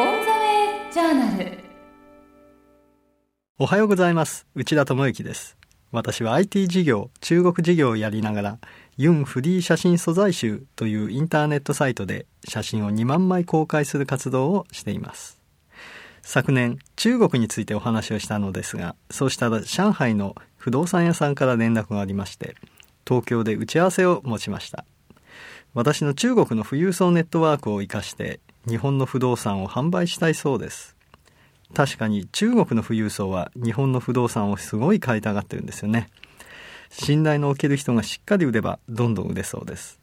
オンザウェイジャーナル。おはようございます。内田智之です。私は IT 事業中国事業をやりながらユンフリー写真素材集というインターネットサイトで写真を2万枚公開する活動をしています。昨年中国についてお話をしたのですがそうしたら上海の不動産屋さんから連絡がありまして東京で打ち合わせを持ちました。私の中国の富裕層ネットワークを生かして日本の不動産を販売したいそうです。確かに中国の富裕層は日本の不動産をすごい買いたがってるんですよね。信頼のおける人がしっかり売ればどんどん売れそうです。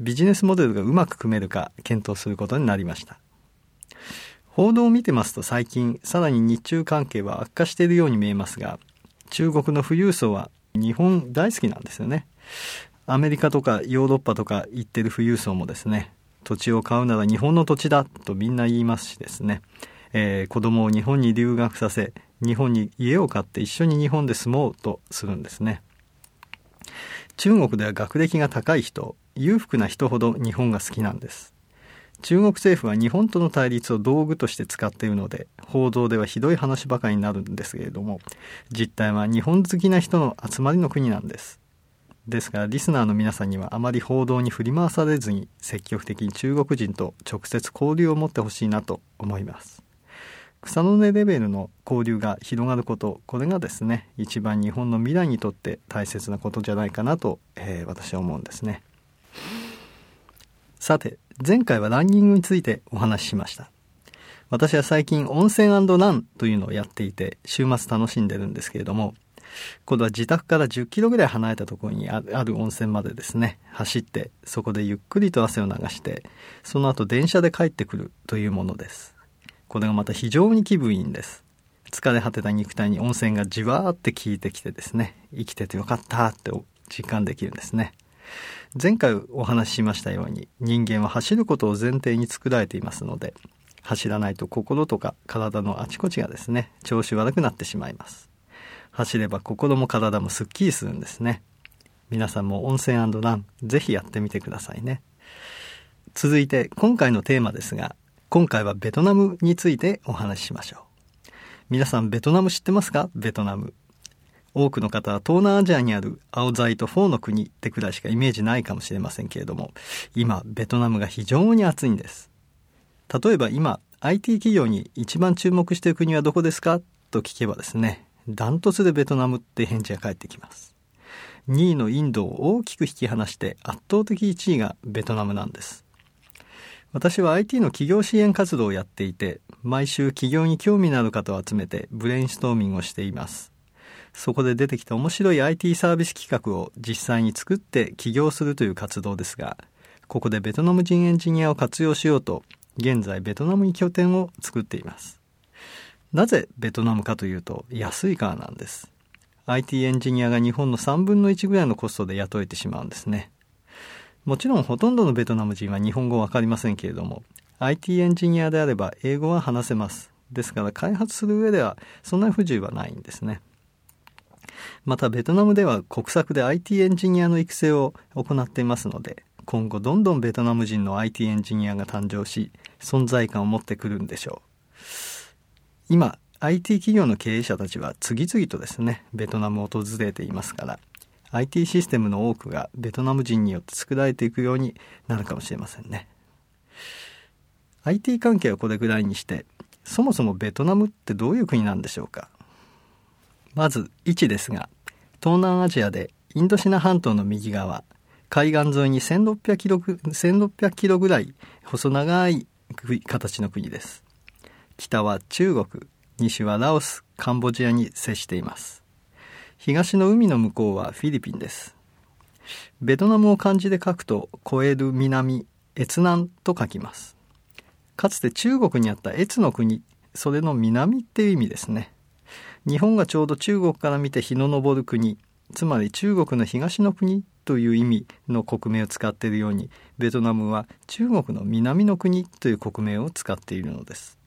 ビジネスモデルがうまく組めるか検討することになりました。報道を見てますと最近さらに日中関係は悪化しているように見えますが中国の富裕層は日本大好きなんですよね。アメリカとかヨーロッパとか行ってる富裕層もですね土地を買うなら日本の土地だとみんな言いますしですね、えー、子供を日本に留学させ日本に家を買って一緒に日本で住もうとするんですね。中国では学歴が高い人裕福な人ほど日本が好きなんです。中国政府は日本との対立を道具として使っているので報道ではひどい話ばかりになるんですけれども実態は日本好きな人の集まりの国なんです。ですがリスナーの皆さんにはあまり報道に振り回されずに積極的に中国人と直接交流を持ってほしいなと思います。草の根レベルの交流が広がることこれがですね一番日本の未来にとって大切なことじゃないかなと、えー、私は思うんですね。さて前回はランニングについてお話ししました。私は最近温泉ランというのをやっていて週末楽しんでるんですけれども今度は自宅から10キロぐらい離れたところにある温泉までですね走ってそこでゆっくりと汗を流してその後電車で帰ってくるというものです。これがまた非常に気分いいんです。疲れ果てた肉体に温泉がじわーって効いてきてですね生きててよかったって実感できるんですね。前回お話ししましたように人間は走ることを前提に作られていますので走らないと心とか体のあちこちがですね調子悪くなってしまいます。走れば心も体もすっきりするんですね。皆さんも温泉ランぜひやってみてくださいね。続いて今回のテーマですが今回はベトナムについてお話ししましょう。皆さんベトナム知ってますか？ベトナム。多くの方は東南アジアにある青材とフォーの国ってくらいしかイメージないかもしれませんけれども今ベトナムが非常に暑いんです。例えば今 IT 企業に一番注目している国はどこですか？と聞けばですねダントツでベトナムって返事が返ってきます2位のインドを大きく引き離して圧倒的1位がベトナムなんです私は IT の企業支援活動をやっていて、毎週企業に興味のある方を集めてブレインストーミングをしています。そこで出てきた面白い IT サービス企画を実際に作って起業するという活動ですが、ここでベトナム人エンジニアを活用しようと、現在ベトナムに拠点を作っています。なぜベトナムかというと、安いからなんです。IT エンジニアが日本の3分の1ぐらいのコストで雇えてしまうんですね。もちろんほとんどのベトナム人は日本語わかりませんけれども IT エンジニアであれば英語は話せますですから開発する上ではそんな不自由はないんですねまたベトナムでは国策で IT エンジニアの育成を行っていますので今後どんどんベトナム人の IT エンジニアが誕生し存在感を持ってくるんでしょう今 IT 企業の経営者たちは次々とですねベトナムを訪れていますから IT システムの多くがベトナム人によって作られていくようになるかもしれませんね。IT 関係はこれぐらいにしてそもそもベトナムってどういう国なんでしょうか。まず位置ですが東南アジアでインドシナ半島の右側海岸沿いに1600キロ ,1600 キロぐらい細長い形の国です。北は中国西はラオスカンボジアに接しています東の海の向こうはフィリピンです。ベトナムを漢字で書くと、越える南、越南と書きます。かつて中国にあった越の国、それの南っていう意味ですね。日本がちょうど中国から見て日の昇る国、つまり中国の東の国という意味の国名を使っているように、ベトナムは中国の南の国という国名を使っているのです。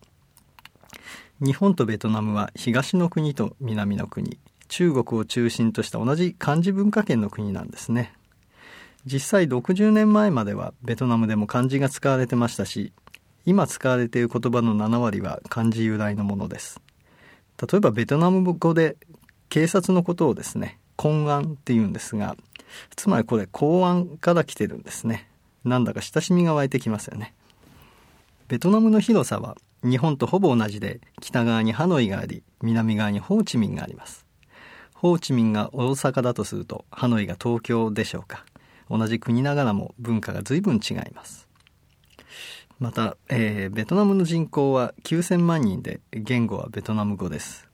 日本とベトナムは東の国と南の国、中国を中心とした同じ漢字文化圏の国なんですね。実際60年前まではベトナムでも漢字が使われてましたし今使われている言葉の7割は漢字由来のものです。例えばベトナム語で警察のことをですね公安って言うんですがつまりこれ公安から来てるんですね。なんだか親しみが湧いてきますよね。ベトナムの広さは日本とほぼ同じで北側にハノイがあり南側にホーチミンがあります。ホーチミンが大阪だとするとハノイが東京でしょうか。同じ国ながらも文化が随分違います。また、えー、ベトナムの人口は9000万人で言語はベトナム語です。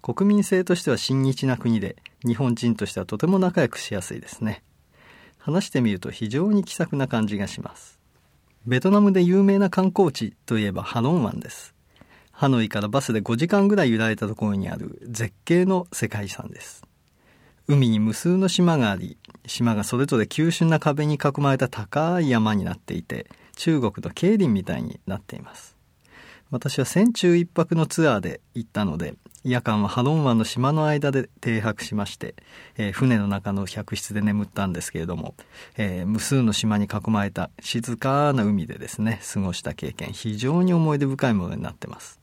国民性としては親日な国で日本人としてはとても仲良くしやすいですね。話してみると非常に気さくな感じがします。ベトナムで有名な観光地といえばハノン湾です。ハノイからバスで5時間ぐらい揺られたところにある絶景の世界遺産です。海に無数の島があり島がそれぞれ急峻な壁に囲まれた高い山になっていて中国の競輪みたいになっています。私は船中一泊のツアーで行ったので夜間はハロン湾の島の間で停泊しまして、えー、船の中の客室で眠ったんですけれども、えー、無数の島に囲まれた静かな海でですね過ごした経験非常に思い出深いものになってます。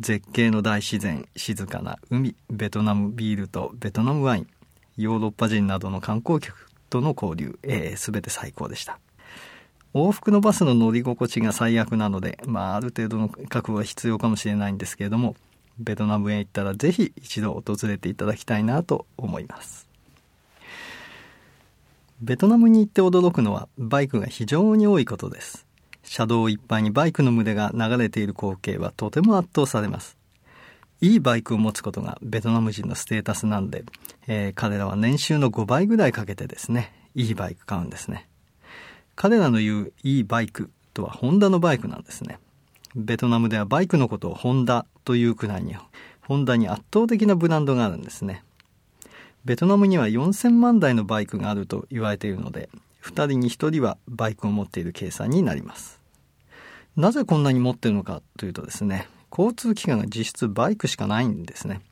絶景の大自然静かな海ベトナムビールとベトナムワインヨーロッパ人などの観光客との交流、えー、全て最高でした。往復のバスの乗り心地が最悪なので、まあ、ある程度の覚悟は必要かもしれないんですけれどもベトナムへ行ったらぜひ一度訪れていただきたいなと思います。ベトナムに行って驚くのはバイクが非常に多いことです。車道いっぱいにバイクの群れが流れている光景はとても圧倒されます。いいバイクを持つことがベトナム人のステータスなんで、えー、彼らは年収の5倍ぐらいかけてですねいいバイク買うんですね。彼らの言ういいバイクとはホンダのバイクなんですね。ベトナムではバイクのことをホンダというくらいにホンダに圧倒的なブランドがあるんですね。ベトナムには4000万台のバイクがあると言われているので2人に1人はバイクを持っている計算になります。なぜこんなに持ってるのかというとですね交通機関が実質バイクしかないんですね。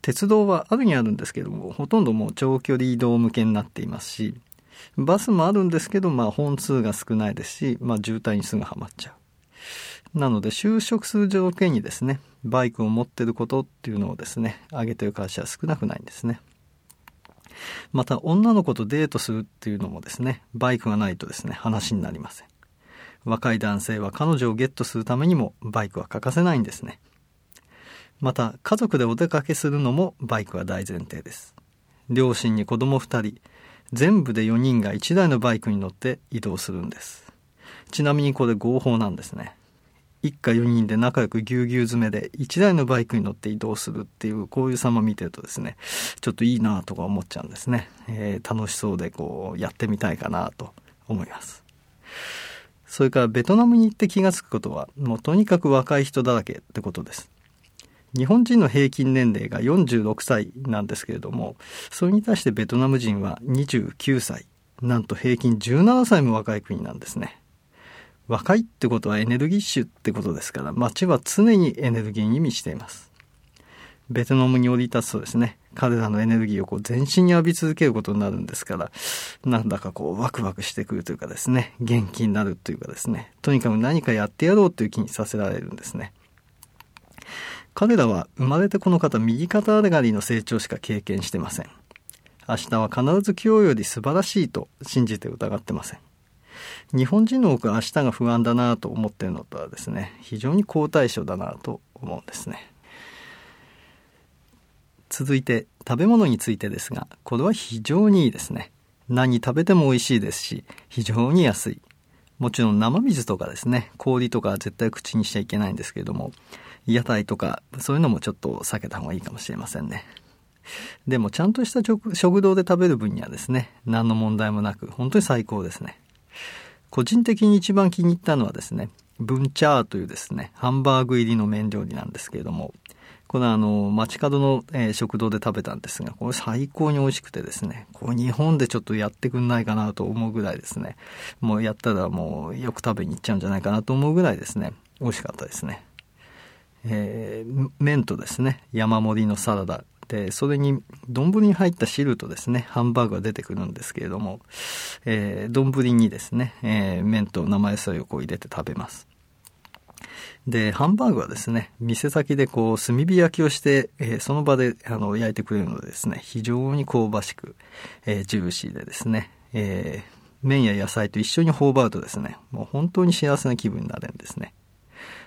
鉄道はあるにあるんですけどもほとんどもう長距離移動向けになっていますしバスもあるんですけど、まあ、本数が少ないですし、まあ、渋滞にすぐはまっちゃう。なので就職する条件にですねバイクを持ってることっていうのをですね挙げてる会社は少なくないんですね。また女の子とデートするっていうのもですねバイクがないとですね話になりません。若い男性は彼女をゲットするためにもバイクは欠かせないんですね。また家族でお出かけするのもバイクは大前提です。両親に子供2人全部で4人が1台のバイクに乗って移動するんです。ちなみにこれ合法なんですね。一家4人で仲良くぎゅうぎゅう詰めで1台のバイクに乗って移動するっていうこういう様見てるとですねちょっといいなとか思っちゃうんですね、えー、楽しそうでこうやってみたいかなと思います。それからベトナムに行って気が付くことはもうとにかく若い人だらけってことです。日本人の平均年齢が46歳なんですけれどもそれに対してベトナム人は29歳なんと平均17歳も若い国なんですね。若いってことはエネルギッシュってことですから街は常にエネルギーに満ちています。ベトナムに降り立つとですね彼らのエネルギーをこう全身に浴び続けることになるんですからなんだかこうワクワクしてくるというかですね元気になるというかですねとにかく何かやってやろうという気にさせられるんですね。彼らは生まれてこの方右肩上がりの成長しか経験してません。明日は必ず今日より素晴らしいと信じて疑ってません。日本人の多くは明日が不安だなと思っているのとはですね非常に好対象だなと思うんですね。続いて食べ物についてですがこれは非常にいいですね。何食べても美味しいですし非常に安い。もちろん生水とかですね氷とか絶対口にしちゃいけないんですけれども屋台とかそういうのもちょっと避けた方がいいかもしれませんね。でもちゃんとした食堂で食べる分にはですね何の問題もなく本当に最高ですね。個人的に一番気に入ったのはですね、ブンチャーというですね、ハンバーグ入りの麺料理なんですけれども、これはあの、街角の、え、食堂で食べたんですが、これ最高に美味しくてですね、これ日本でちょっとやってくんないかなと思うぐらいですね、もうやったらもうよく食べに行っちゃうんじゃないかなと思うぐらいですね、美味しかったですね。えー、麺とですね、山盛りのサラダ、でそれに丼に入った汁とですねハンバーグが出てくるんですけれども、えー、丼にですね、えー、麺と生野菜をこう入れて食べます。で、ハンバーグはですね、店先でこう、炭火焼きをして、えー、その場であの焼いてくれるのでですね、非常に香ばしく、えー、ジューシーでですね、えー、麺や野菜と一緒に頬張るとですね、もう本当に幸せな気分になれるんですね。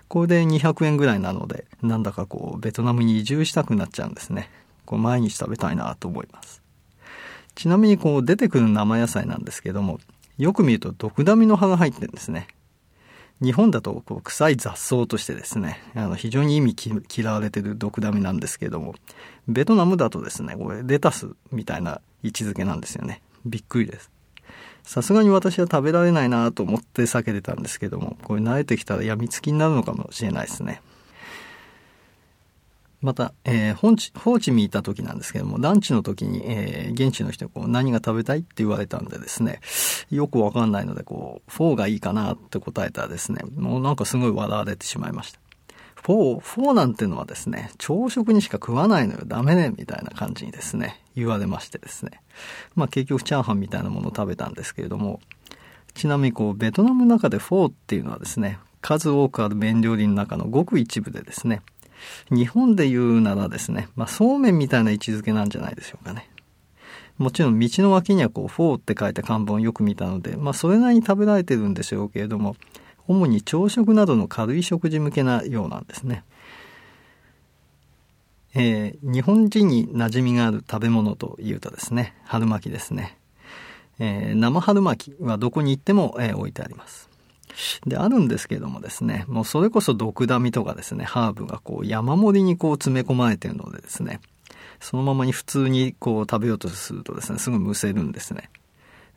これで200円ぐらいなので、なんだかこう、ベトナムに移住したくなっちゃうんですね。こう毎日食べたいなと思います。ちなみにこう、出てくる生野菜なんですけども、よく見ると毒ダミの葉が入ってるんですね。日本だとこう臭い雑草としてですね、あの非常に意味嫌われてる毒ダミなんですけども、ベトナムだとですね、これレタスみたいな位置づけなんですよね。びっくりです。さすがに私は食べられないなと思って避けてたんですけども、これ慣れてきたら病みつきになるのかもしれないですね。また、えー、ホーチミ行った時なんですけども、ランチの時に、えー、現地の人にこう何が食べたいって言われたんでですね、よくわかんないので、こう、フォーがいいかなって答えたらですね、もうなんかすごい笑われてしまいました。フォー、フォーなんてのはですね、朝食にしか食わないのよ、ダメね、みたいな感じにですね、言われましてですね。まあ結局チャーハンみたいなものを食べたんですけれども、ちなみにこう、ベトナムの中でフォーっていうのはですね、数多くある麺料理の中のごく一部でですね、日本で言うならですね、まあ、そうめんみたいな位置づけなんじゃないでしょうかね。もちろん道の脇にはこう、フォーって書いた看板をよく見たので、まあ、それなりに食べられてるんでしょうけれども、主に朝食などの軽い食事向けなようなんですね。えー、日本人に馴染みがある食べ物というとですね、春巻きですね。えー、生春巻きはどこに行っても、えー、置いてあります。で、あるんですけどもですね、もうそれこそ毒ダミとかですね、ハーブがこう山盛りにこう詰め込まれてるのでですね、そのままに普通にこう食べようとするとですね、すぐむせるんですね。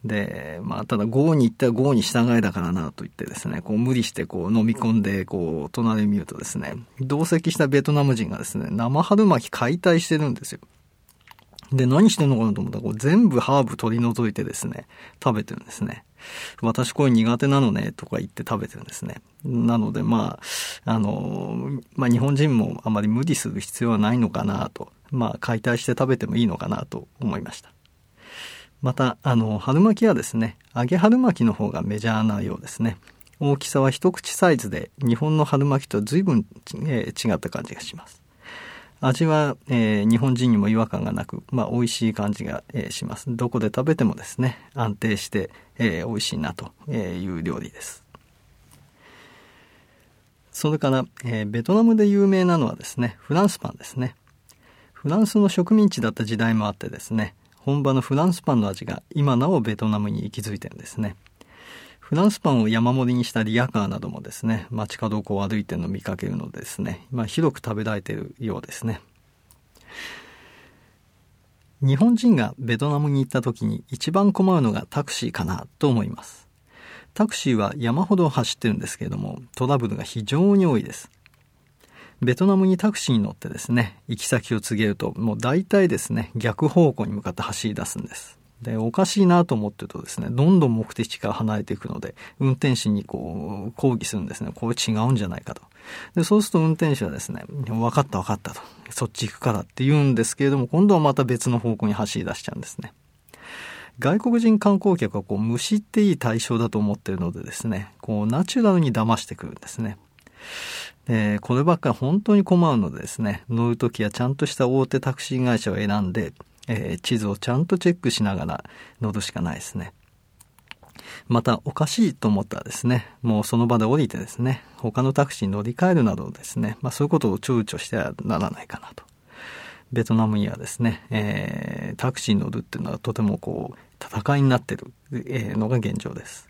で、まあ、ただ、豪に行ったら豪に従いだからなと言ってですね、こう無理してこう飲み込んで、こう隣見るとですね、同席したベトナム人がですね、生春巻き解体してるんですよ。で、何してんのかなと思ったら、こう全部ハーブ取り除いてですね、食べてるんですね。私これ苦手なのね、とか言って食べてるんですね。なので、まあ、あの、まあ日本人もあまり無理する必要はないのかなと、まあ解体して食べてもいいのかなと思いました。また、あの、春巻きはですね、揚げ春巻きの方がメジャーなようですね。大きさは一口サイズで、日本の春巻きと随分、えー、違った感じがします。味は、えー、日本人にも違和感がなく、まあ、美味しい感じが、えー、します。どこで食べてもですね、安定して、えー、美味しいなという料理です。それから、え、ベトナムで有名なのはですね、フランスパンですね。フランスの植民地だった時代もあってですね、本場のフランスパンの味が今なおベトナムに息づいてるんですね。フランスパンを山盛りにしたリヤカーなどもですね、街角をこう歩いてるのを見かけるのでですね、まあ、広く食べられているようですね。日本人がベトナムに行った時に一番困るのがタクシーかなと思います。タクシーは山ほど走ってるんですけれども、トラブルが非常に多いです。ベトナムにタクシーに乗ってですね、行き先を告げると、もう大体ですね、逆方向に向かって走り出すんです。で、おかしいなと思ってるとですね、どんどん目的地から離れていくので、運転手にこう、抗議するんですね。これ違うんじゃないかと。で、そうすると運転手はですね、分かった分かったと。そっち行くからって言うんですけれども、今度はまた別の方向に走り出しちゃうんですね。外国人観光客はこう、むしっていい対象だと思ってるのでですね、こう、ナチュラルに騙してくるんですね。え、こればっかり本当に困るのでですね、乗るときはちゃんとした大手タクシー会社を選んで、えー、地図をちゃんとチェックしながら乗るしかないですね。また、おかしいと思ったらですね、もうその場で降りてですね、他のタクシーに乗り換えるなどですね、まあそういうことを躊躇してはならないかなと。ベトナムにはですね、えー、タクシーに乗るっていうのはとてもこう、戦いになってる、のが現状です。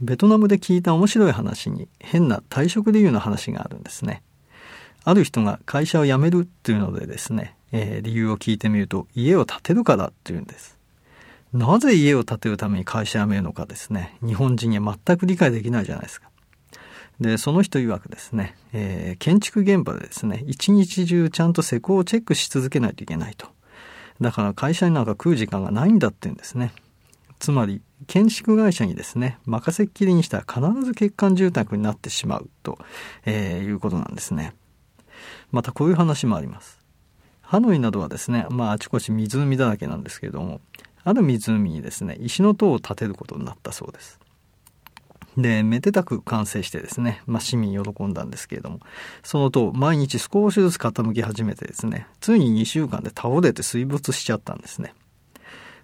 ベトナムで聞いた面白い話に変な退職理由の話があるんですね。ある人が会社を辞めるっていうのでですね、えー、理由を聞いてみると、家を建てるからっていうんです。なぜ家を建てるために会社辞めるのかですね、日本人には全く理解できないじゃないですか。で、その人曰くですね、えー、建築現場でですね、一日中ちゃんと施工をチェックし続けないといけないと。だから会社になんか食う時間がないんだって言うんですね。つまり、建築会社にですね、任せっきりにしたら必ず欠陥住宅になってしまうと、えー、いうことなんですね。またこういう話もあります。ハノイなどはですね、まああちこち湖だらけなんですけれども、ある湖にですね、石の塔を建てることになったそうです。で、めでたく完成してですね、まあ、市民喜んだんですけれども、そのと毎日少しずつ傾き始めてですね、ついに2週間で倒れて水没しちゃったんですね。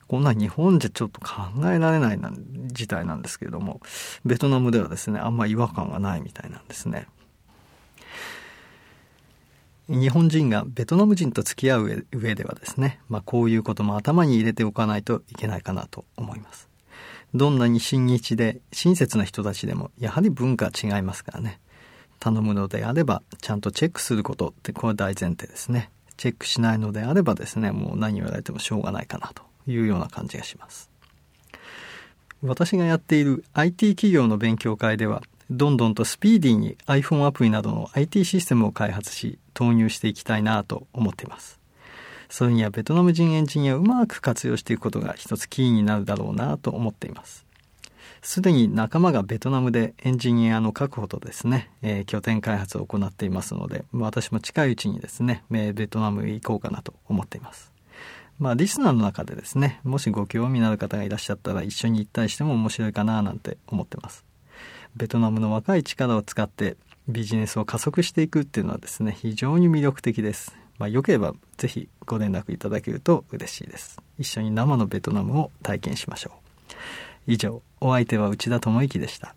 こんな日本じゃちょっと考えられないな事態なんですけれども、ベトナムではですね、あんま違和感がないみたいなんですね。日本人がベトナム人と付き合う上ではですね、まあ、こういうことも頭に入れておかないといけないかなと思います。どんなに親日で親切な人たちでもやはり文化違いますからね。頼むのであればちゃんとチェックすることってこれは大前提ですね。チェックしないのであればですね、もう何言われてもしょうがないかなというような感じがします。私がやっている IT 企業の勉強会ではどんどんとスピーディーに iPhone アプリなどの IT システムを開発し投入していきたいなと思っています。それにはベトナム人エンジニアをうまく活用していくことが一つキーになるだろうなと思っています。すでに仲間がベトナムでエンジニアの確保とですね、えー、拠点開発を行っていますので、私も近いうちにですね、ベトナムへ行こうかなと思っています。まあ、リスナーの中でですね、もしご興味のある方がいらっしゃったら一緒に行ったりしても面白いかななんて思ってます。ベトナムの若い力を使ってビジネスを加速していくっていうのはですね、非常に魅力的です。まあ、よければぜひご連絡いただけると嬉しいです。一緒に生のベトナムを体験しましょう。以上、お相手は内田智之でした。